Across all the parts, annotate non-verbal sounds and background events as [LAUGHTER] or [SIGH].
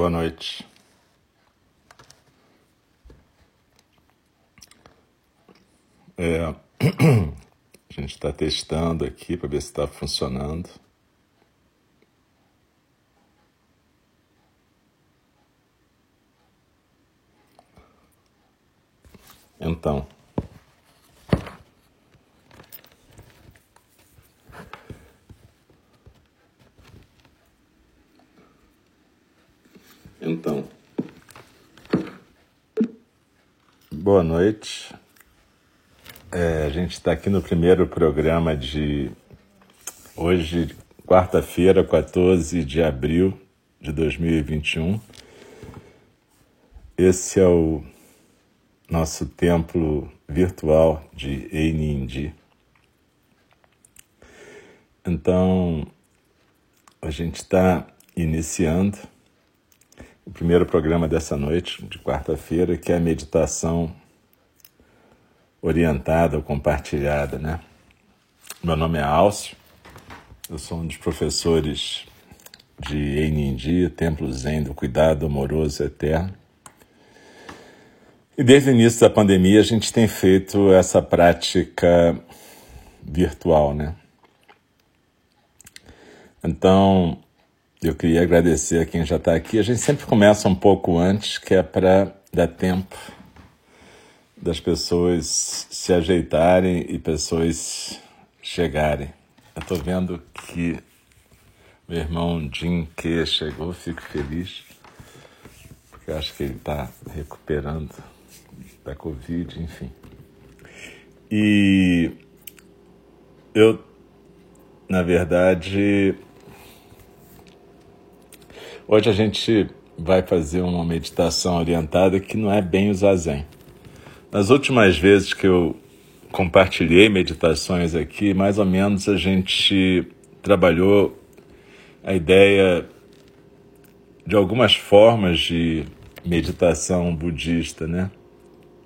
Boa noite. É, [CLEARS THROAT] a gente está testando aqui para ver se está funcionando. Então. Então. Boa noite. É, a gente está aqui no primeiro programa de hoje, quarta-feira, 14 de abril de 2021. Esse é o nosso templo virtual de Einindi. Então, a gente está iniciando o primeiro programa dessa noite, de quarta-feira, que é a meditação orientada ou compartilhada, né? Meu nome é Alcio, eu sou um dos professores de Einindi, Templo Zen do Cuidado Amoroso Eterno. E desde o início da pandemia a gente tem feito essa prática virtual, né? Então, eu queria agradecer a quem já está aqui. A gente sempre começa um pouco antes, que é para dar tempo das pessoas se ajeitarem e pessoas chegarem. Eu estou vendo que meu irmão Jim K chegou, fico feliz, porque acho que ele está recuperando da Covid, enfim. E eu, na verdade, hoje a gente vai fazer uma meditação orientada que não é bem o zazen. Nas últimas vezes que eu compartilhei meditações aqui, mais ou menos a gente trabalhou a ideia de algumas formas de meditação budista, né?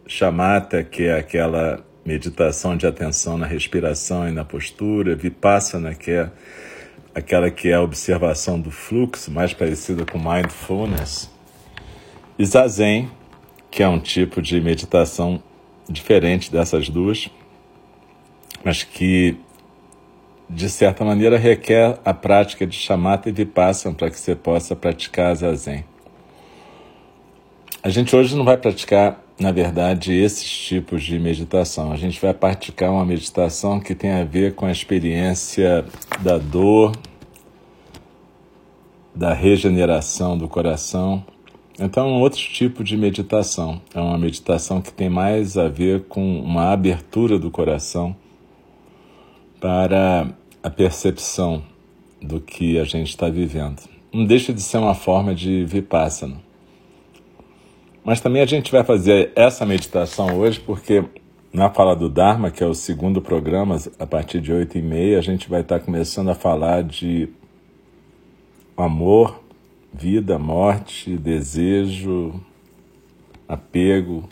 Shamatha, que é aquela meditação de atenção na respiração e na postura, Vipassana, que é aquela que é a observação do fluxo, mais parecida com mindfulness, e Zazen, que é um tipo de meditação diferente dessas duas, mas que de certa maneira requer a prática de chamata e vipassana para que você possa praticar zazen. A gente hoje não vai praticar na verdade, esses tipos de meditação. A gente vai praticar uma meditação que tem a ver com a experiência da dor, da regeneração do coração. Então, um outro tipo de meditação. É uma meditação que tem mais a ver com uma abertura do coração para a percepção do que a gente está vivendo. Não deixa de ser uma forma de vipassana. Mas também a gente vai fazer essa meditação hoje porque na fala do Dharma, que é o segundo programa, a partir de oito e meia, a gente vai estar começando a falar de amor, vida, morte, desejo, apego,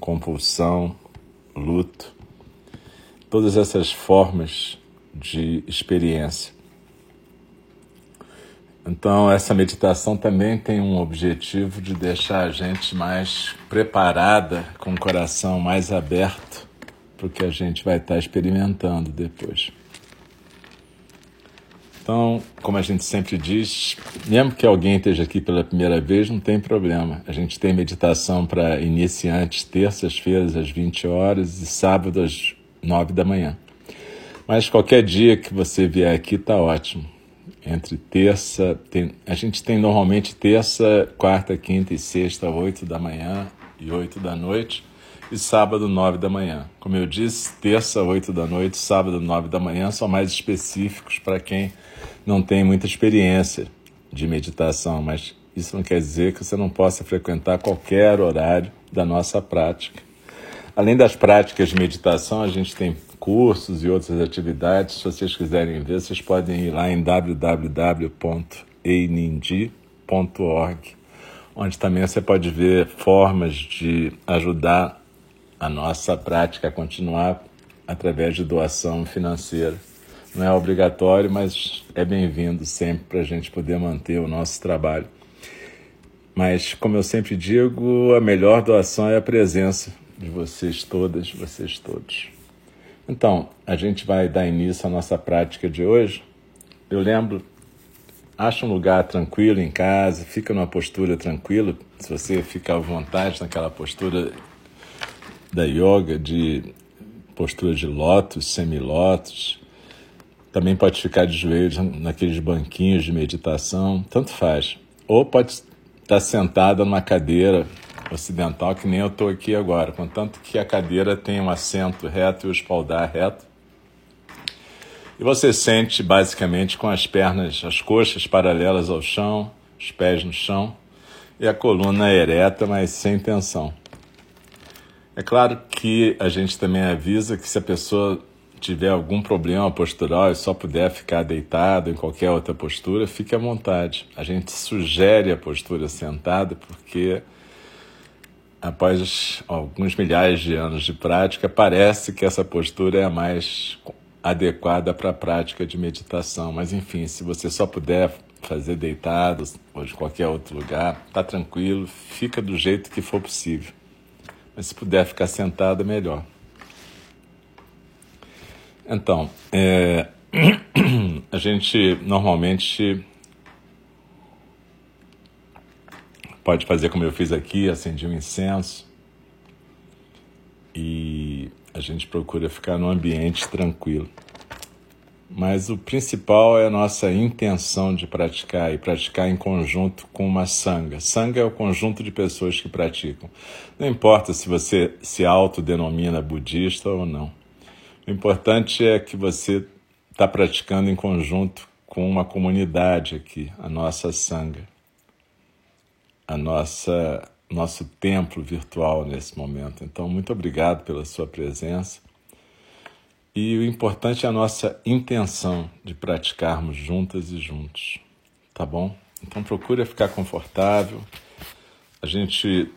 compulsão, luto, todas essas formas de experiência. Então, essa meditação também tem um objetivo de deixar a gente mais preparada, com o coração mais aberto para o que a gente vai estar experimentando depois. Então, como a gente sempre diz, mesmo que alguém esteja aqui pela primeira vez, não tem problema. A gente tem meditação para iniciantes terças-feiras às 20 horas e sábado às 9 da manhã. Mas qualquer dia que você vier aqui está ótimo entre terça, tem, a gente tem normalmente terça, quarta, quinta e sexta, oito da manhã e oito da noite, e sábado, nove da manhã. Como eu disse, terça, oito da noite, sábado, nove da manhã são mais específicos para quem não tem muita experiência de meditação, mas isso não quer dizer que você não possa frequentar qualquer horário da nossa prática. Além das práticas de meditação, a gente tem cursos e outras atividades. Se vocês quiserem ver, vocês podem ir lá em www.einindi.org, onde também você pode ver formas de ajudar a nossa prática continuar através de doação financeira. Não é obrigatório, mas é bem-vindo sempre para a gente poder manter o nosso trabalho. Mas, como eu sempre digo, a melhor doação é a presença de vocês todas, vocês todos. Então, a gente vai dar início à nossa prática de hoje. Eu lembro, acha um lugar tranquilo em casa, fica numa postura tranquila. Se você fica à vontade naquela postura da yoga, de postura de lótus, semilótus, também pode ficar de joelhos naqueles banquinhos de meditação, tanto faz. Ou pode estar sentada numa cadeira ocidental, que nem eu estou aqui agora, contanto que a cadeira tem um assento reto e o espaldar reto. E você sente basicamente com as pernas, as coxas paralelas ao chão, os pés no chão e a coluna ereta, mas sem tensão. É claro que a gente também avisa que se a pessoa tiver algum problema postural e só puder ficar deitado em qualquer outra postura, fique à vontade. A gente sugere a postura sentada porque após alguns milhares de anos de prática, parece que essa postura é a mais adequada para a prática de meditação. Mas enfim, se você só puder fazer deitado ou de qualquer outro lugar, tá tranquilo, fica do jeito que for possível. Mas se puder ficar sentado, é melhor. Então, é, [CLEARS THROAT] a gente normalmente pode fazer como eu fiz aqui, acender um incenso e a gente procura ficar num ambiente tranquilo. Mas o principal é a nossa intenção de praticar e praticar em conjunto com uma sanga. Sanga é o conjunto de pessoas que praticam. Não importa se você se autodenomina budista ou não. O importante é que você está praticando em conjunto com uma comunidade aqui, a nossa Sangha, a nossa nosso templo virtual nesse momento. Então, muito obrigado pela sua presença. E o importante é a nossa intenção de praticarmos juntas e juntos, tá bom? Então, procure ficar confortável. A gente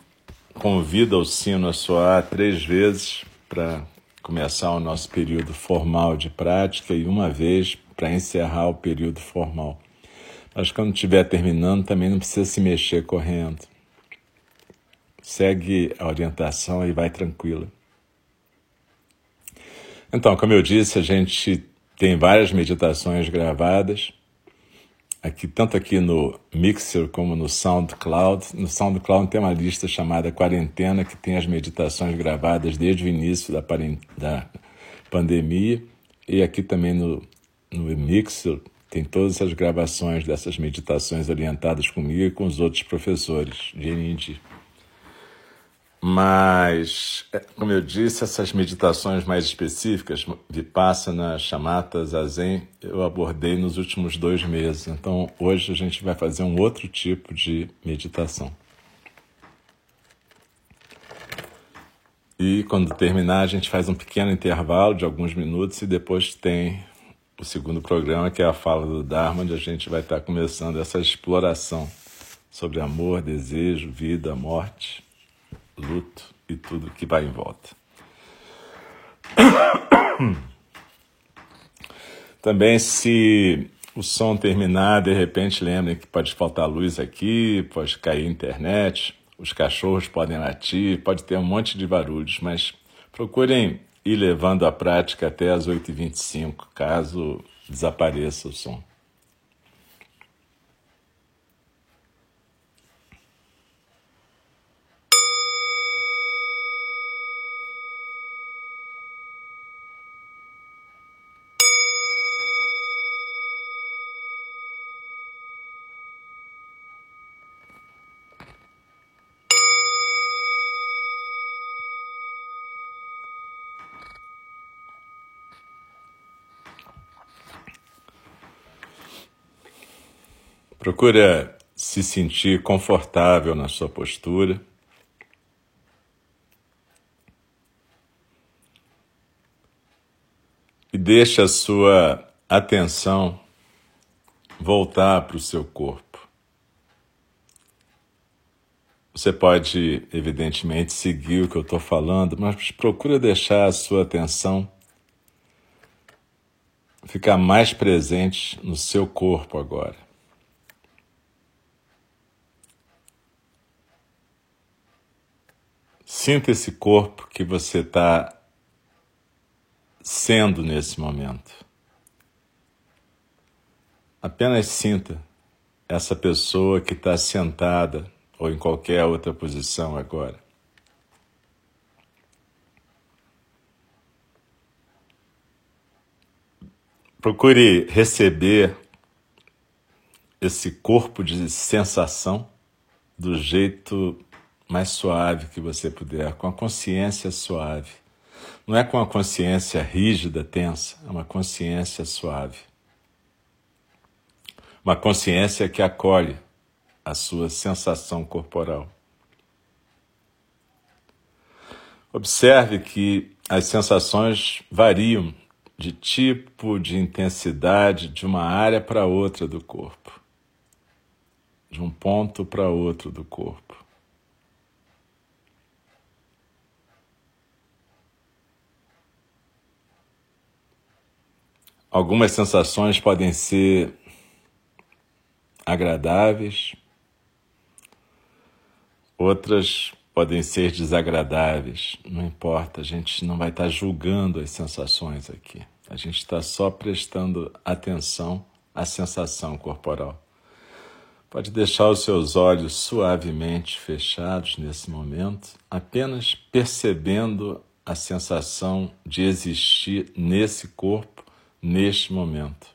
convida o sino a soar três vezes para começar o nosso período formal de prática e uma vez para encerrar o período formal. Mas quando estiver terminando, também não precisa se mexer correndo. Segue a orientação e vai tranquila. Então, como eu disse, a gente tem várias meditações gravadas aqui tanto aqui no Mixer como no SoundCloud. No SoundCloud tem uma lista chamada Quarentena que tem as meditações gravadas desde o início da, da pandemia e aqui também no, no Mixer tem todas as gravações dessas meditações orientadas comigo e com os outros professores de Indy. Mas, é, como eu disse, essas meditações mais específicas, Vipassana, Shamatha, Zazen, eu abordei nos últimos dois meses. Então, hoje a gente vai fazer um outro tipo de meditação. E quando terminar, a gente faz um pequeno intervalo de alguns minutos e depois tem o segundo programa, que é a fala do Dharma, onde a gente vai estar começando essa exploração sobre amor, desejo, vida, morte luto e tudo que vai em volta. Também, se o som terminar, de repente lembrem que pode faltar luz aqui, pode cair internet, os cachorros podem latir, pode ter um monte de barulhos, mas procurem ir levando a prática até as 8h25, caso desapareça o som. Procura se sentir confortável na sua postura. E deixe a sua atenção voltar para o seu corpo. Você pode, evidentemente, seguir o que eu estou falando, mas procura deixar a sua atenção ficar mais presente no seu corpo agora. Sinta esse corpo que você está sendo nesse momento. Apenas sinta essa pessoa que está sentada ou em qualquer outra posição agora. Procure receber esse corpo de sensação do jeito mais suave que você puder, com a consciência suave. Não é com a consciência rígida, tensa, é uma consciência suave. Uma consciência que acolhe a sua sensação corporal. Observe que as sensações variam de tipo, de intensidade, de uma área para outra do corpo, de um ponto para outro do corpo. Algumas sensações podem ser agradáveis, outras podem ser desagradáveis, não importa, a gente não vai estar julgando as sensações aqui. A gente está só prestando atenção à sensação corporal. Pode deixar os seus olhos suavemente fechados nesse momento, apenas percebendo a sensação de existir nesse corpo neste momento.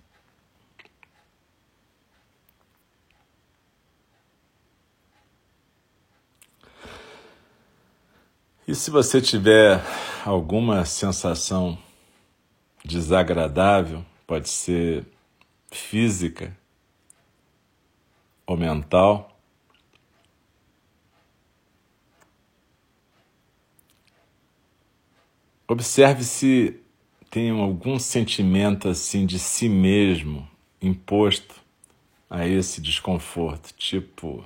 E se você tiver alguma sensação desagradável, pode ser física ou mental, observe se tem algum sentimento assim de si mesmo imposto a esse desconforto, tipo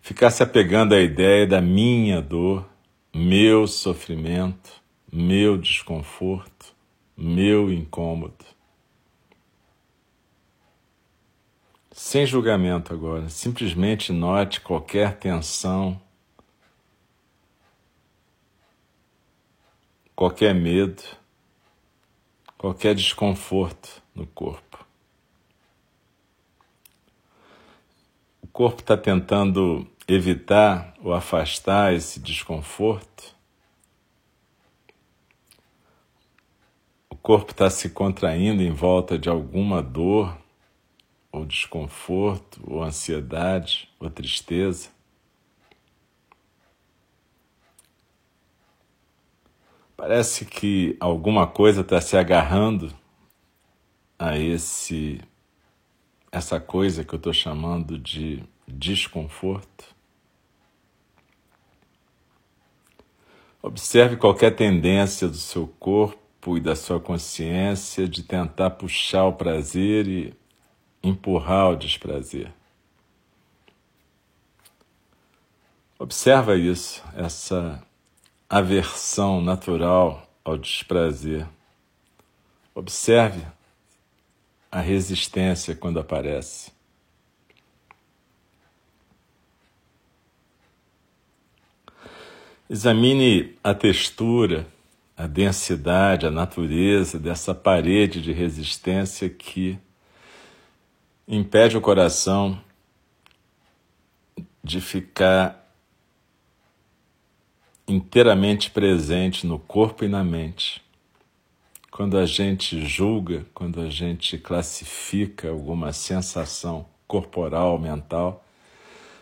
ficar se apegando à ideia da minha dor, meu sofrimento, meu desconforto, meu incômodo. Sem julgamento agora, simplesmente note qualquer tensão, qualquer medo qualquer desconforto no corpo. O corpo está tentando evitar ou afastar esse desconforto. O corpo está se contraindo em volta de alguma dor, ou desconforto, ou ansiedade, ou tristeza. Parece que alguma coisa está se agarrando a esse essa coisa que eu estou chamando de desconforto. Observe qualquer tendência do seu corpo e da sua consciência de tentar puxar o prazer e empurrar o desprazer. Observa isso, essa aversão natural ao desprazer. Observe a resistência quando aparece. Examine a textura, a densidade, a natureza dessa parede de resistência que impede o coração de ficar inteiramente presente no corpo e na mente. Quando a gente julga, quando a gente classifica alguma sensação corporal, mental,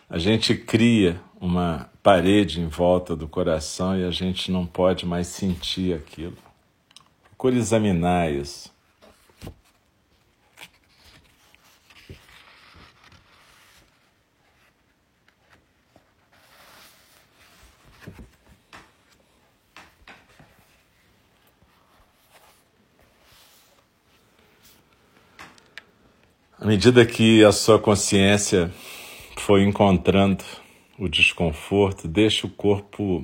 a gente cria uma parede em volta do coração e a gente não pode mais sentir aquilo. Procure examinar isso. À medida que a sua consciência foi encontrando o desconforto, deixe o corpo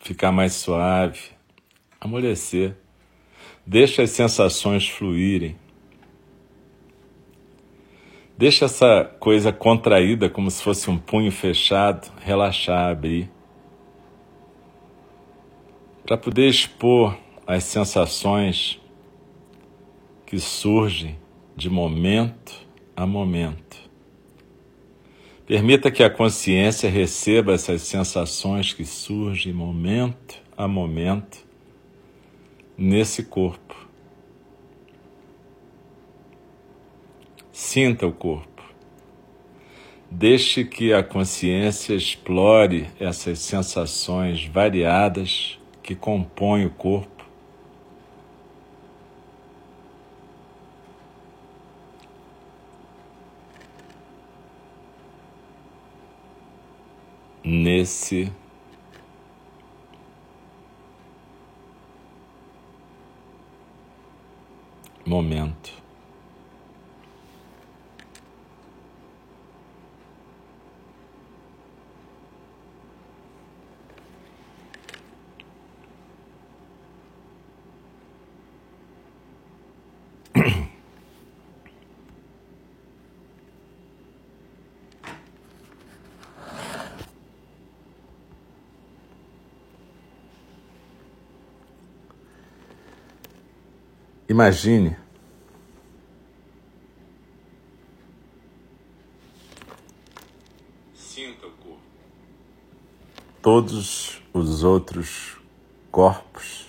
ficar mais suave, amolecer. Deixe as sensações fluírem. Deixe essa coisa contraída, como se fosse um punho fechado, relaxar, abrir. para poder expor as sensações que surgem de momento a momento. Permita que a consciência receba essas sensações que surgem momento a momento nesse corpo. Sinta o corpo. Deixe que a consciência explore essas sensações variadas que compõem o corpo. Nesse momento. Imagine Sinta o corpo. Todos os outros corpos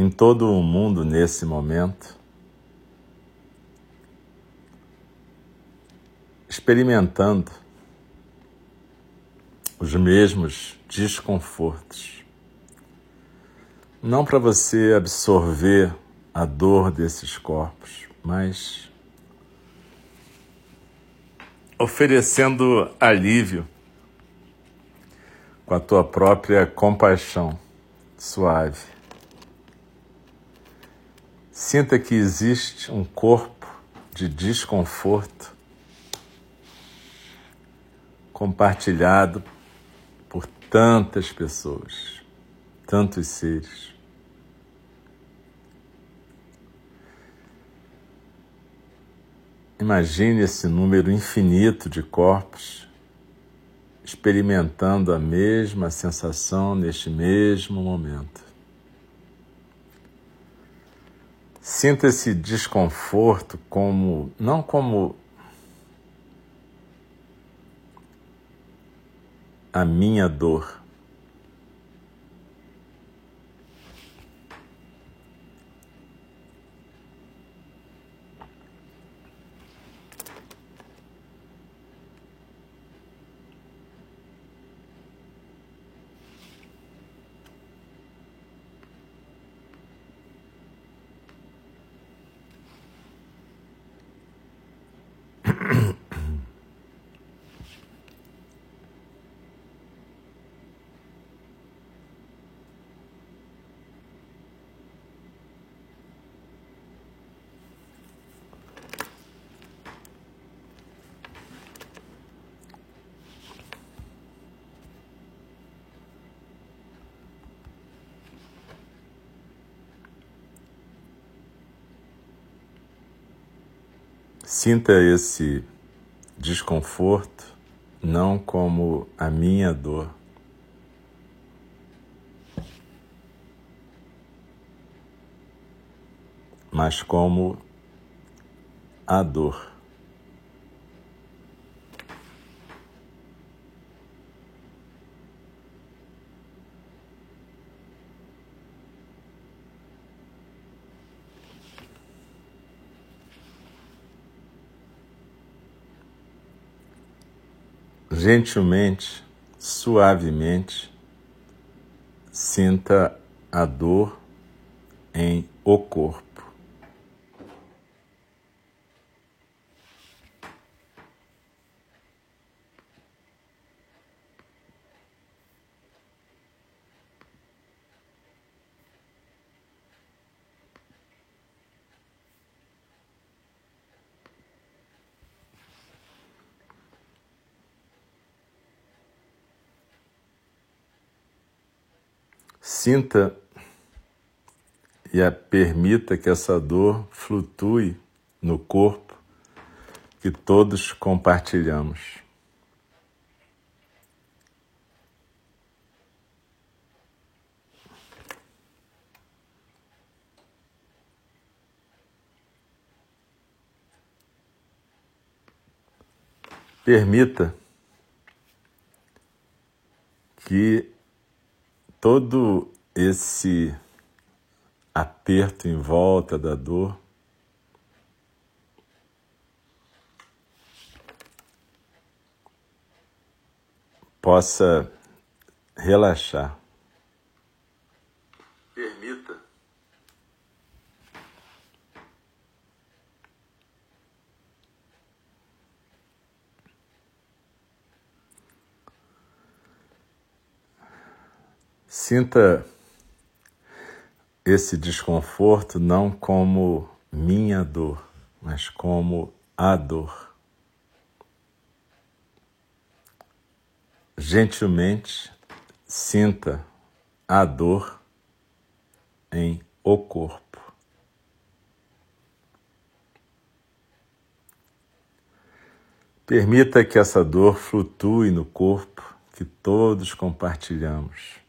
em todo o mundo nesse momento, experimentando os mesmos desconfortos. Não para você absorver a dor desses corpos, mas oferecendo alívio com a tua própria compaixão suave. Sinta que existe um corpo de desconforto compartilhado por tantas pessoas, tantos seres. Imagine esse número infinito de corpos experimentando a mesma sensação neste mesmo momento. Sinta esse desconforto como não como a minha dor, Sinta esse desconforto não como a minha dor, mas como a dor. Gentilmente, suavemente, sinta a dor em o corpo. Sinta e a permita que essa dor flutue no corpo que todos compartilhamos. Permita que todo esse aperto em volta da dor possa relaxar. Sinta esse desconforto não como minha dor, mas como a dor. Gentilmente sinta a dor em o corpo. Permita que essa dor flutue no corpo que todos compartilhamos.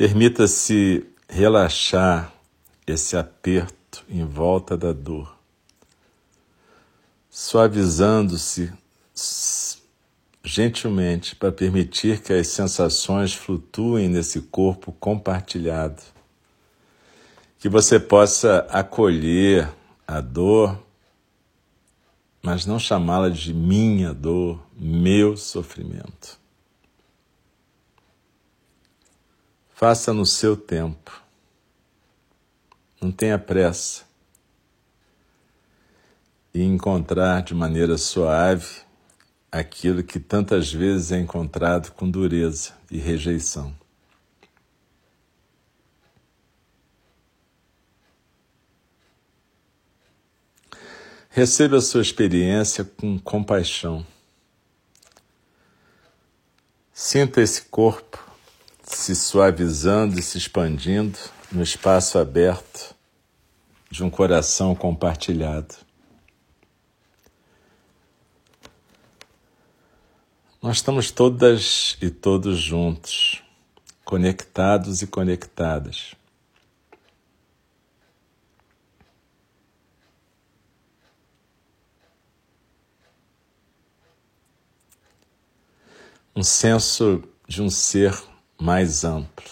Permita-se relaxar esse aperto em volta da dor, suavizando-se gentilmente para permitir que as sensações flutuem nesse corpo compartilhado. Que você possa acolher a dor, mas não chamá-la de minha dor, meu sofrimento. Faça no seu tempo. Não tenha pressa. E encontrar de maneira suave aquilo que tantas vezes é encontrado com dureza e rejeição. Receba a sua experiência com compaixão. Sinta esse corpo se suavizando e se expandindo no espaço aberto de um coração compartilhado. Nós estamos todas e todos juntos, conectados e conectadas. Um senso de um ser mais amplo.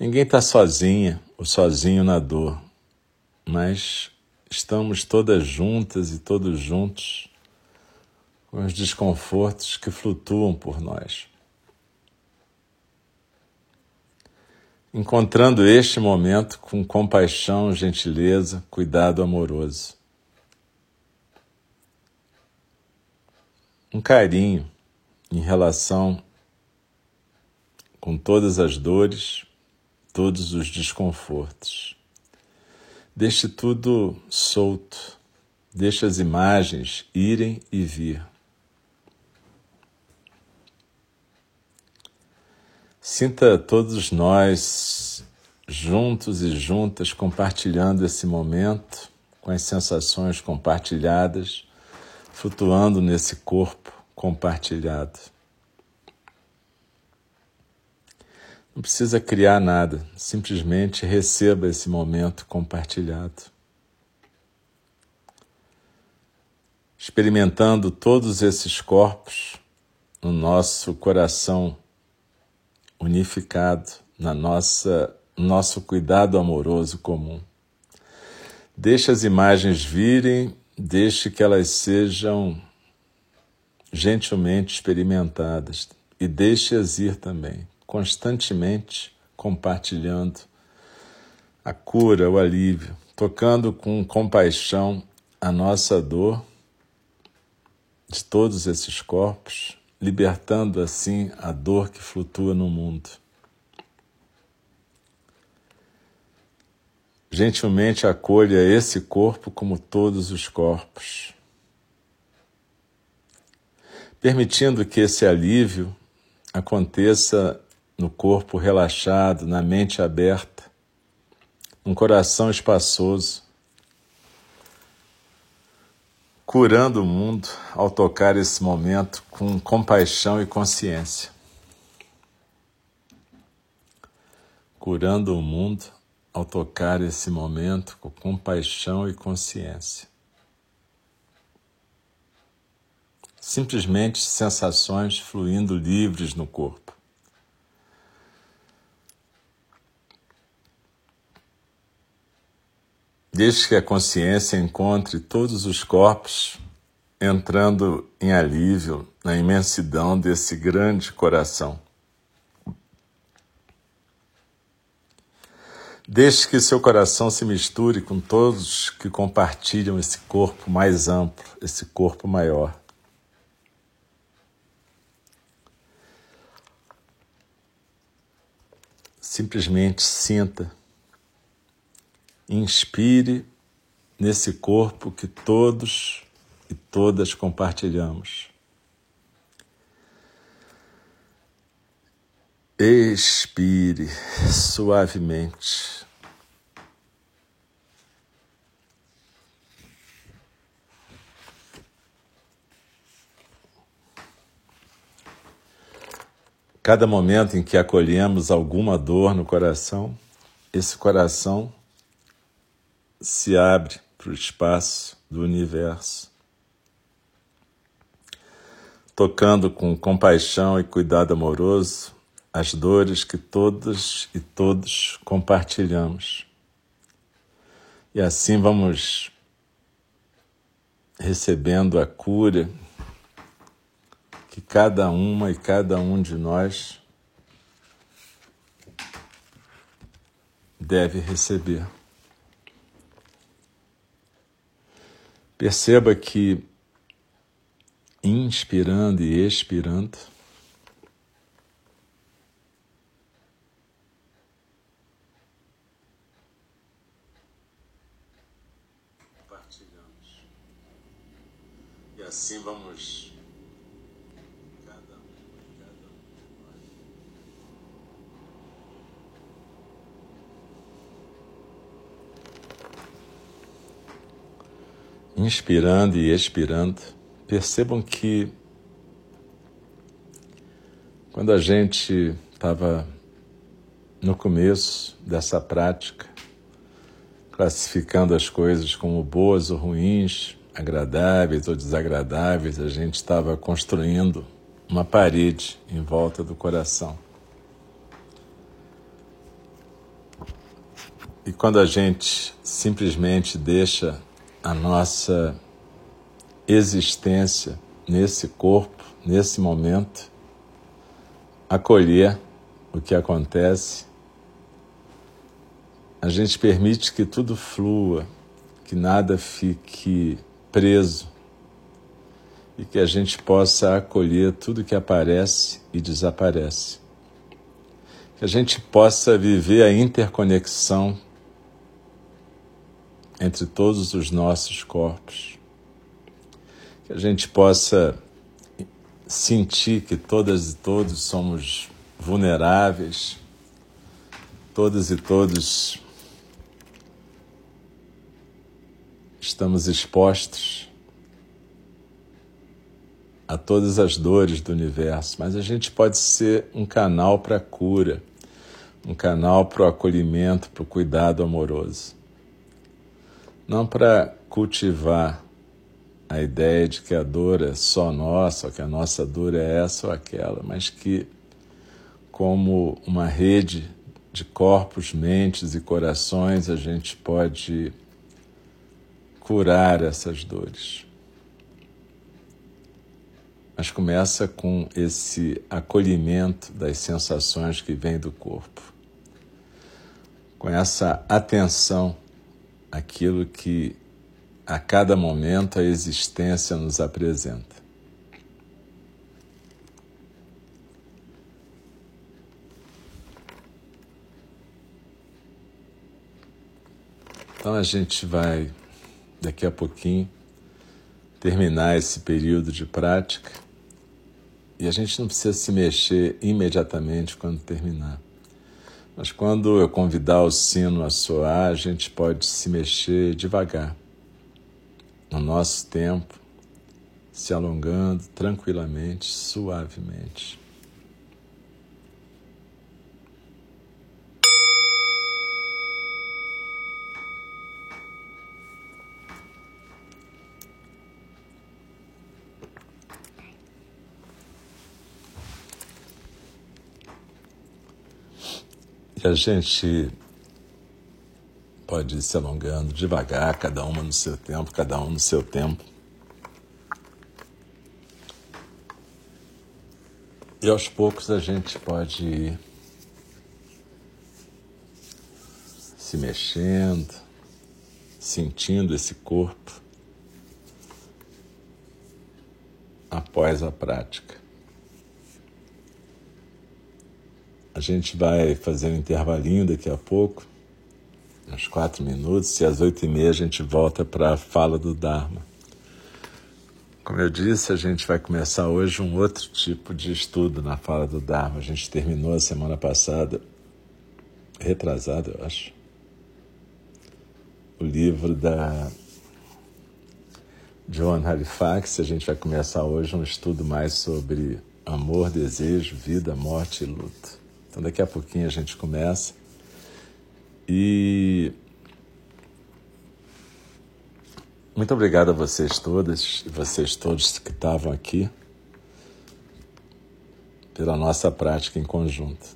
Ninguém está sozinha ou sozinho na dor, mas estamos todas juntas e todos juntos com os desconfortos que flutuam por nós. Encontrando este momento com compaixão, gentileza, cuidado amoroso. Um carinho em relação com todas as dores, todos os desconfortos. Deixe tudo solto, deixe as imagens irem e vir. Sinta todos nós juntos e juntas compartilhando esse momento com as sensações compartilhadas, flutuando nesse corpo compartilhado. Não precisa criar nada, simplesmente receba esse momento compartilhado. Experimentando todos esses corpos no nosso coração unificado, na nossa nosso cuidado amoroso comum. Deixe as imagens virem, deixe que elas sejam gentilmente experimentadas e deixe-as ir também constantemente compartilhando a cura, o alívio, tocando com compaixão a nossa dor de todos esses corpos, libertando assim a dor que flutua no mundo. Gentilmente acolha esse corpo como todos os corpos, permitindo que esse alívio aconteça no corpo relaxado, na mente aberta, um coração espaçoso. curando o mundo ao tocar esse momento com compaixão e consciência. Curando o mundo ao tocar esse momento com compaixão e consciência. Simplesmente sensações fluindo livres no corpo. Desde que a consciência encontre todos os corpos entrando em alívio na imensidão desse grande coração. Deixe que seu coração se misture com todos que compartilham esse corpo mais amplo, esse corpo maior. Simplesmente sinta inspire nesse corpo que todos e todas compartilhamos. Expire suavemente. Cada momento em que acolhemos alguma dor no coração, esse coração se abre para o espaço do universo, tocando com compaixão e cuidado amoroso as dores que todas e todos compartilhamos. E assim vamos recebendo a cura que cada uma e cada um de nós deve receber. Perceba que inspirando e expirando, compartilhamos. E assim vamos inspirando e expirando, percebam que quando a gente estava no começo dessa prática, classificando as coisas como boas ou ruins, agradáveis ou desagradáveis, a gente estava construindo uma parede em volta do coração. E quando a gente simplesmente deixa a nossa existência nesse corpo, nesse momento, acolher o que acontece, a gente permite que tudo flua, que nada fique preso e que a gente possa acolher tudo que aparece e desaparece. Que a gente possa viver a interconexão entre todos os nossos corpos. Que a gente possa sentir que todas e todos somos vulneráveis, todas e todos estamos expostos a todas as dores do universo, mas a gente pode ser um canal para a cura, um canal para o acolhimento, para o cuidado amoroso não para cultivar a ideia de que a dor é só nossa, que a nossa dor é essa ou aquela, mas que, como uma rede de corpos, mentes e corações, a gente pode curar essas dores. Mas começa com esse acolhimento das sensações que vêm do corpo, com essa atenção aquilo que a cada momento a existência nos apresenta. Então a gente vai, daqui a pouquinho, terminar esse período de prática e a gente não precisa se mexer imediatamente quando terminar. Mas quando eu convidar o sino a soar, a gente pode se mexer devagar, no nosso tempo, se alongando tranquilamente, suavemente. E a gente pode ir se alongando devagar, cada uma no seu tempo, cada um no seu tempo. E aos poucos a gente pode ir se mexendo, sentindo esse corpo após a prática. A gente vai fazer um intervalinho daqui a pouco, uns quatro minutos, e às oito e meia a gente volta para a fala do Dharma. Como eu disse, a gente vai começar hoje um outro tipo de estudo na fala do Dharma. A gente terminou a semana passada, retrasada, eu acho, o livro da Joan Halifax. A gente vai começar hoje um estudo mais sobre amor, desejo, vida, morte e luto. Então daqui a pouquinho a gente começa. E muito obrigado a vocês todas e vocês todos que estavam aqui pela nossa prática em conjunto.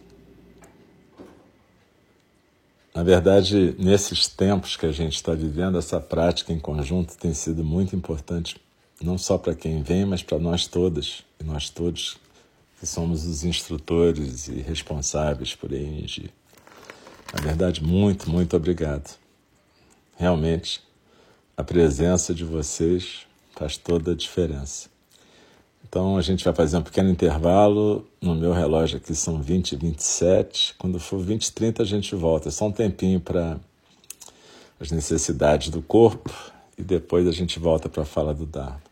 Na verdade, nesses tempos que a gente está vivendo, essa prática em conjunto tem sido muito importante, não só para quem vem, mas para nós todas e nós todos que somos os instrutores e responsáveis por ENG. Na verdade, muito, muito obrigado. Realmente, a presença de vocês faz toda a diferença. Então, a gente vai fazer um pequeno intervalo. No meu relógio aqui são 20 e 27. Quando for 20 e 30, a gente volta. É só um tempinho para as necessidades do corpo e depois a gente volta para a fala do Dharma.